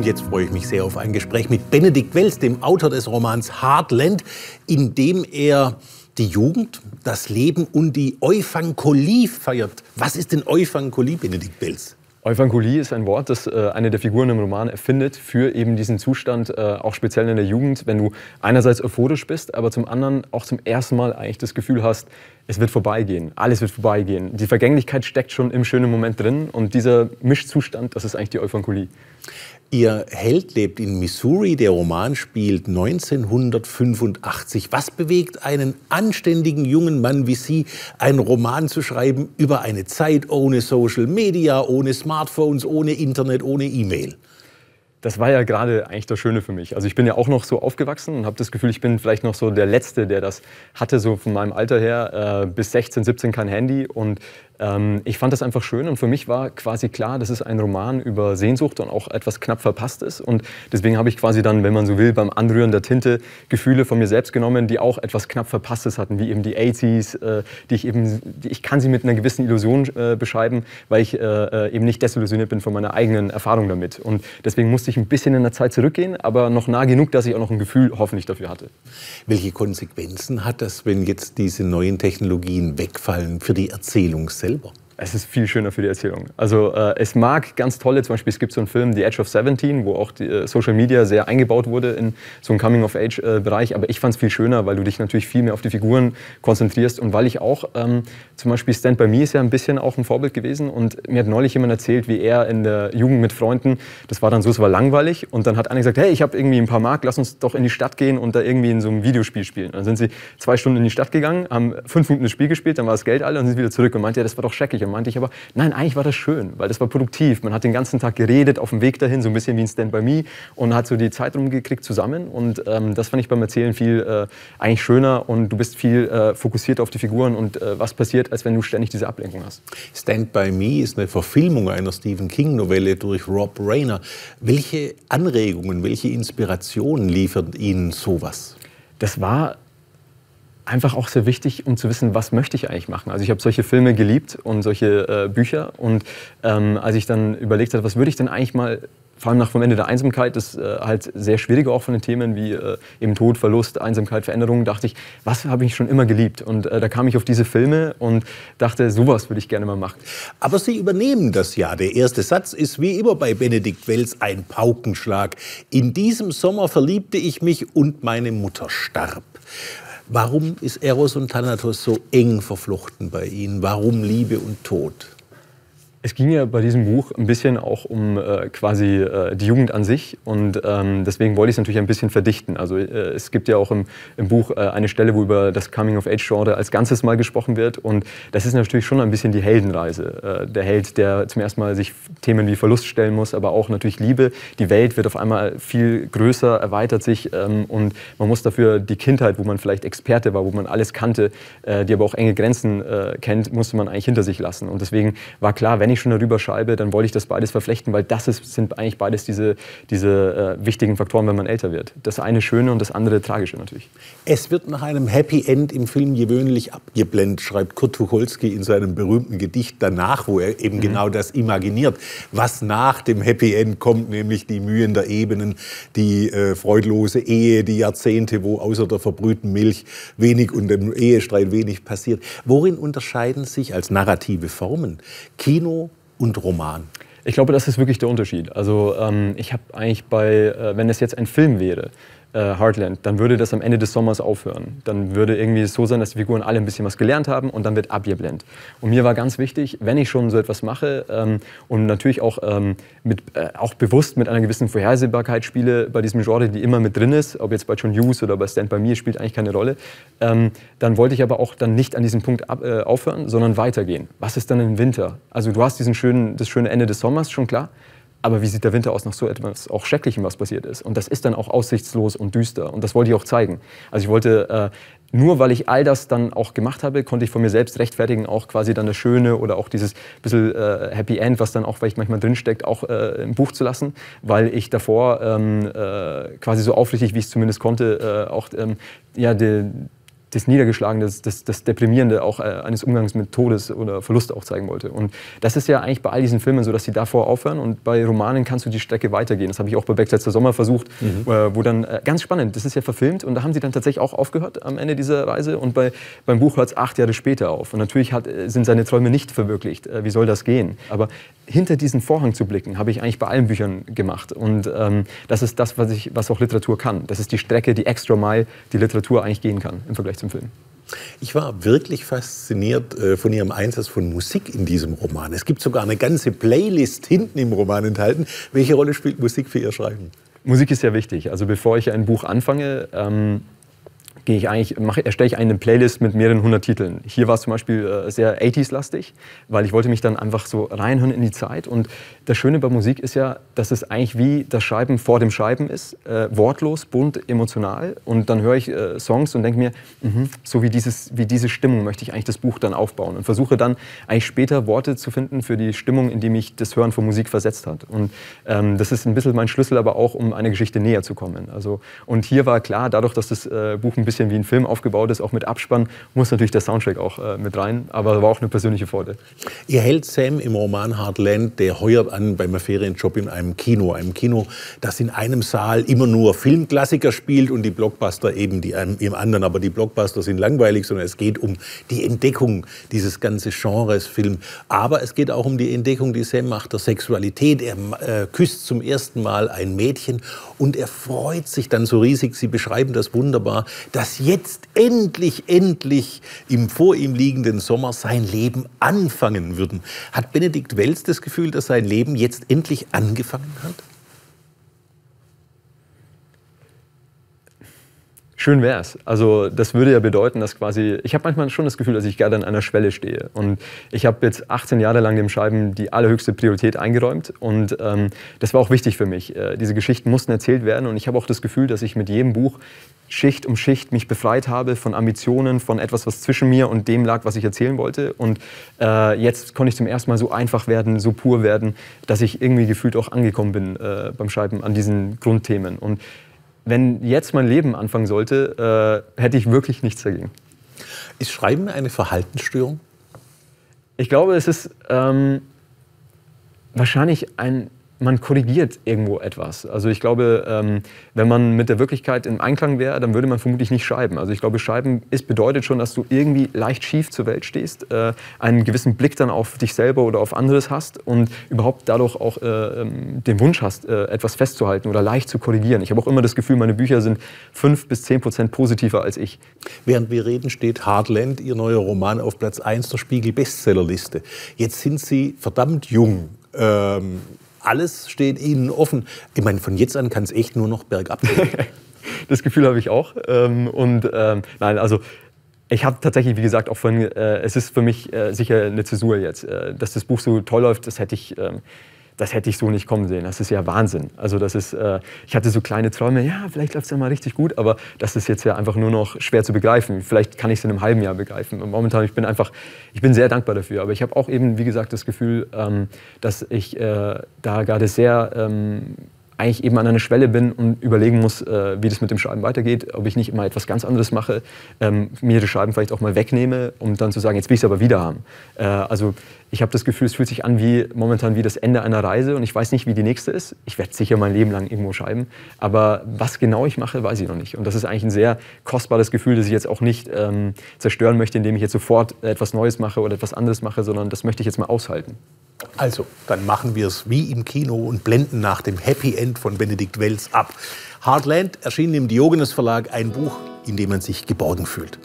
Und jetzt freue ich mich sehr auf ein Gespräch mit Benedikt Wells, dem Autor des Romans Heartland, in dem er die Jugend, das Leben und die Euphankolie feiert. Was ist denn Euphankolie, Benedikt Wells? Euphankolie ist ein Wort, das äh, eine der Figuren im Roman erfindet für eben diesen Zustand, äh, auch speziell in der Jugend, wenn du einerseits euphorisch bist, aber zum anderen auch zum ersten Mal eigentlich das Gefühl hast, es wird vorbeigehen, alles wird vorbeigehen. Die Vergänglichkeit steckt schon im schönen Moment drin und dieser Mischzustand, das ist eigentlich die Euphankolie. Ihr Held lebt in Missouri, der Roman spielt 1985. Was bewegt einen anständigen jungen Mann wie Sie, einen Roman zu schreiben über eine Zeit ohne Social Media, ohne Smartphones, ohne Internet, ohne E-Mail? das war ja gerade eigentlich das Schöne für mich. Also ich bin ja auch noch so aufgewachsen und habe das Gefühl, ich bin vielleicht noch so der Letzte, der das hatte, so von meinem Alter her, äh, bis 16, 17 kein Handy und ähm, ich fand das einfach schön und für mich war quasi klar, das ist ein Roman über Sehnsucht und auch etwas knapp verpasst ist. Und deswegen habe ich quasi dann, wenn man so will, beim Anrühren der Tinte Gefühle von mir selbst genommen, die auch etwas knapp Verpasstes hatten, wie eben die 80s, äh, die ich eben, die, ich kann sie mit einer gewissen Illusion äh, beschreiben, weil ich äh, äh, eben nicht desillusioniert bin von meiner eigenen Erfahrung damit. Und deswegen musste ich ein bisschen in der Zeit zurückgehen, aber noch nah genug, dass ich auch noch ein Gefühl hoffentlich dafür hatte. Welche Konsequenzen hat das, wenn jetzt diese neuen Technologien wegfallen für die Erzählung selbst? Es ist viel schöner für die Erzählung. Also äh, es mag ganz tolle, zum Beispiel es gibt so einen Film, The Edge of 17, wo auch die, äh, Social Media sehr eingebaut wurde in so einen Coming-of-Age-Bereich. Äh, aber ich fand es viel schöner, weil du dich natürlich viel mehr auf die Figuren konzentrierst und weil ich auch, ähm, zum Beispiel Stand By Me ist ja ein bisschen auch ein Vorbild gewesen und mir hat neulich jemand erzählt, wie er in der Jugend mit Freunden, das war dann so, es war langweilig und dann hat einer gesagt, hey, ich habe irgendwie ein paar Mark, lass uns doch in die Stadt gehen und da irgendwie in so einem Videospiel spielen. Dann sind sie zwei Stunden in die Stadt gegangen, haben fünf Minuten das Spiel gespielt, dann war das Geld alle und sind wieder zurück und meinte, ja, das war doch scheckig meinte ich aber, nein, eigentlich war das schön, weil das war produktiv. Man hat den ganzen Tag geredet, auf dem Weg dahin, so ein bisschen wie ein Stand by Me und hat so die Zeit rumgekriegt zusammen. Und ähm, das fand ich beim Erzählen viel äh, eigentlich schöner und du bist viel äh, fokussiert auf die Figuren und äh, was passiert, als wenn du ständig diese Ablenkung hast. Stand by Me ist eine Verfilmung einer Stephen King-Novelle durch Rob Rayner. Welche Anregungen, welche Inspirationen liefert Ihnen sowas? Das war einfach auch sehr wichtig, um zu wissen, was möchte ich eigentlich machen. Also ich habe solche Filme geliebt und solche äh, Bücher und ähm, als ich dann überlegt habe, was würde ich denn eigentlich mal vor allem nach vom Ende der Einsamkeit, das äh, halt sehr schwierige auch von den Themen wie äh, eben Tod, Verlust, Einsamkeit, Veränderung, dachte ich, was habe ich schon immer geliebt? Und äh, da kam ich auf diese Filme und dachte, sowas würde ich gerne mal machen. Aber Sie übernehmen das ja. Der erste Satz ist wie immer bei Benedikt Wells ein Paukenschlag. In diesem Sommer verliebte ich mich und meine Mutter starb. Warum ist Eros und Thanatos so eng verflochten bei Ihnen? Warum Liebe und Tod? Es ging ja bei diesem Buch ein bisschen auch um äh, quasi äh, die Jugend an sich und ähm, deswegen wollte ich es natürlich ein bisschen verdichten. Also äh, es gibt ja auch im, im Buch äh, eine Stelle, wo über das Coming-of-Age-Genre als Ganzes mal gesprochen wird und das ist natürlich schon ein bisschen die Heldenreise. Äh, der Held, der zum ersten Mal sich Themen wie Verlust stellen muss, aber auch natürlich Liebe. Die Welt wird auf einmal viel größer, erweitert sich ähm, und man muss dafür die Kindheit, wo man vielleicht Experte war, wo man alles kannte, äh, die aber auch enge Grenzen kennt, musste man eigentlich hinter sich lassen. Und deswegen war klar, wenn wenn ich schon darüber schreibe, dann wollte ich das beides verflechten, weil das ist, sind eigentlich beides diese, diese äh, wichtigen Faktoren, wenn man älter wird. Das eine schöne und das andere tragische natürlich. Es wird nach einem Happy End im Film gewöhnlich abgeblendet, schreibt Kurt Tucholsky in seinem berühmten Gedicht danach, wo er eben mhm. genau das imaginiert, was nach dem Happy End kommt, nämlich die Mühen der Ebenen, die äh, freudlose Ehe, die Jahrzehnte, wo außer der verbrühten Milch wenig und dem Ehestreit wenig passiert. Worin unterscheiden sich als narrative Formen Kino und Roman? Ich glaube, das ist wirklich der Unterschied. Also ähm, ich habe eigentlich bei, äh, wenn es jetzt ein Film wäre, äh, Heartland, dann würde das am Ende des Sommers aufhören. Dann würde irgendwie so sein, dass die Figuren alle ein bisschen was gelernt haben und dann wird abgeblendet. Und mir war ganz wichtig, wenn ich schon so etwas mache ähm, und natürlich auch, ähm, mit, äh, auch bewusst mit einer gewissen Vorhersehbarkeit spiele bei diesem Genre, die immer mit drin ist, ob jetzt bei John Hughes oder bei Stand By Me, spielt eigentlich keine Rolle, ähm, dann wollte ich aber auch dann nicht an diesem Punkt ab, äh, aufhören, sondern weitergehen. Was ist dann im Winter? Also du hast diesen schönen, das schöne Ende des Sommers, schon klar. Aber wie sieht der Winter aus nach so etwas auch Schrecklichem, was passiert ist? Und das ist dann auch aussichtslos und düster. Und das wollte ich auch zeigen. Also ich wollte, äh, nur weil ich all das dann auch gemacht habe, konnte ich von mir selbst rechtfertigen, auch quasi dann das Schöne oder auch dieses bisschen äh, Happy End, was dann auch vielleicht manchmal drinsteckt, auch äh, im Buch zu lassen, weil ich davor ähm, äh, quasi so aufrichtig, wie ich es zumindest konnte, äh, auch ähm, ja, die, das Niedergeschlagene, das, das, das Deprimierende auch äh, eines Umgangs mit Todes oder Verlust auch zeigen wollte. Und das ist ja eigentlich bei all diesen Filmen so, dass sie davor aufhören und bei Romanen kannst du die Strecke weitergehen. Das habe ich auch bei Back letzter Sommer versucht, mhm. äh, wo dann, äh, ganz spannend, das ist ja verfilmt und da haben sie dann tatsächlich auch aufgehört am Ende dieser Reise und bei, beim Buch hört es acht Jahre später auf. Und natürlich hat, äh, sind seine Träume nicht verwirklicht. Äh, wie soll das gehen? Aber hinter diesen Vorhang zu blicken, habe ich eigentlich bei allen Büchern gemacht. Und ähm, das ist das, was, ich, was auch Literatur kann. Das ist die Strecke, die extra Mile, die Literatur eigentlich gehen kann im Vergleich zum Film. Ich war wirklich fasziniert äh, von Ihrem Einsatz von Musik in diesem Roman. Es gibt sogar eine ganze Playlist hinten im Roman enthalten. Welche Rolle spielt Musik für Ihr Schreiben? Musik ist sehr wichtig. Also bevor ich ein Buch anfange, ähm, gehe ich eigentlich, mache, erstelle ich eine Playlist mit mehreren hundert Titeln. Hier war es zum Beispiel äh, sehr 80s-lastig, weil ich wollte mich dann einfach so reinhören in die Zeit. Und das Schöne bei Musik ist ja, dass es eigentlich wie das Schreiben vor dem Schreiben ist, äh, wortlos, bunt, emotional. Und dann höre ich äh, Songs und denke mir, mh, so wie, dieses, wie diese Stimmung möchte ich eigentlich das Buch dann aufbauen und versuche dann eigentlich später Worte zu finden für die Stimmung, in die mich das Hören von Musik versetzt hat. Und ähm, das ist ein bisschen mein Schlüssel, aber auch um eine Geschichte näher zu kommen. Also, und hier war klar, dadurch, dass das äh, Buch ein bisschen wie ein Film aufgebaut ist, auch mit Abspann, muss natürlich der Soundtrack auch äh, mit rein. Aber war auch eine persönliche Freude. Ihr hält Sam im Roman Heartland, der heuert an beim Ferienjob in einem Kino. Einem Kino, das in einem Saal immer nur Filmklassiker spielt und die Blockbuster eben die im anderen. Aber die Blockbuster sind langweilig, sondern es geht um die Entdeckung dieses ganzen Genres Film. Aber es geht auch um die Entdeckung, die Sam macht, der Sexualität. Er äh, küsst zum ersten Mal ein Mädchen und er freut sich dann so riesig. Sie beschreiben das wunderbar, dass jetzt jetzt endlich, endlich im vor ihm liegenden Sommer sein Leben anfangen würden. Hat Benedikt Wells das Gefühl, dass sein Leben jetzt endlich angefangen hat? Schön wäre es. Also das würde ja bedeuten, dass quasi, ich habe manchmal schon das Gefühl, dass ich gerade an einer Schwelle stehe. Und ich habe jetzt 18 Jahre lang dem Schreiben die allerhöchste Priorität eingeräumt. Und ähm, das war auch wichtig für mich. Äh, diese Geschichten mussten erzählt werden. Und ich habe auch das Gefühl, dass ich mit jedem Buch Schicht um Schicht mich befreit habe von Ambitionen, von etwas, was zwischen mir und dem lag, was ich erzählen wollte. Und äh, jetzt konnte ich zum ersten Mal so einfach werden, so pur werden, dass ich irgendwie gefühlt auch angekommen bin äh, beim Schreiben an diesen Grundthemen. Und wenn jetzt mein Leben anfangen sollte, äh, hätte ich wirklich nichts dagegen. Ist Schreiben eine Verhaltensstörung? Ich glaube, es ist ähm, wahrscheinlich ein man korrigiert irgendwo etwas. Also ich glaube, ähm, wenn man mit der Wirklichkeit im Einklang wäre, dann würde man vermutlich nicht schreiben. Also ich glaube, schreiben ist, bedeutet schon, dass du irgendwie leicht schief zur Welt stehst, äh, einen gewissen Blick dann auf dich selber oder auf anderes hast und überhaupt dadurch auch äh, ähm, den Wunsch hast, äh, etwas festzuhalten oder leicht zu korrigieren. Ich habe auch immer das Gefühl, meine Bücher sind fünf bis zehn Prozent positiver als ich. Während wir reden, steht Heartland, Ihr neuer Roman, auf Platz 1 der Spiegel-Bestsellerliste. Jetzt sind Sie verdammt jung. Ähm, alles steht ihnen offen. Ich meine, von jetzt an kann es echt nur noch bergab gehen. das Gefühl habe ich auch. Ähm, und ähm, nein, also ich habe tatsächlich, wie gesagt, auch von, äh, es ist für mich äh, sicher eine Zäsur jetzt. Äh, dass das Buch so toll läuft, das hätte ich ähm, das hätte ich so nicht kommen sehen. Das ist ja Wahnsinn. Also das ist, äh, ich hatte so kleine Träume, ja, vielleicht läuft es ja mal richtig gut, aber das ist jetzt ja einfach nur noch schwer zu begreifen. Vielleicht kann ich es in einem halben Jahr begreifen. Und momentan, ich bin einfach, ich bin sehr dankbar dafür. Aber ich habe auch eben, wie gesagt, das Gefühl, ähm, dass ich äh, da gerade sehr ähm, eigentlich eben an einer Schwelle bin und überlegen muss, äh, wie das mit dem Schreiben weitergeht, ob ich nicht immer etwas ganz anderes mache, ähm, mir das Schreiben vielleicht auch mal wegnehme, um dann zu sagen, jetzt will ich es aber wieder haben. Äh, also ich habe das Gefühl, es fühlt sich an wie momentan wie das Ende einer Reise und ich weiß nicht, wie die nächste ist. Ich werde sicher mein Leben lang irgendwo schreiben, aber was genau ich mache, weiß ich noch nicht. Und das ist eigentlich ein sehr kostbares Gefühl, das ich jetzt auch nicht ähm, zerstören möchte, indem ich jetzt sofort etwas Neues mache oder etwas anderes mache, sondern das möchte ich jetzt mal aushalten. Also, dann machen wir es wie im Kino und blenden nach dem Happy End von Benedikt Wells ab. Heartland erschien im Diogenes Verlag ein Buch, in dem man sich geborgen fühlt.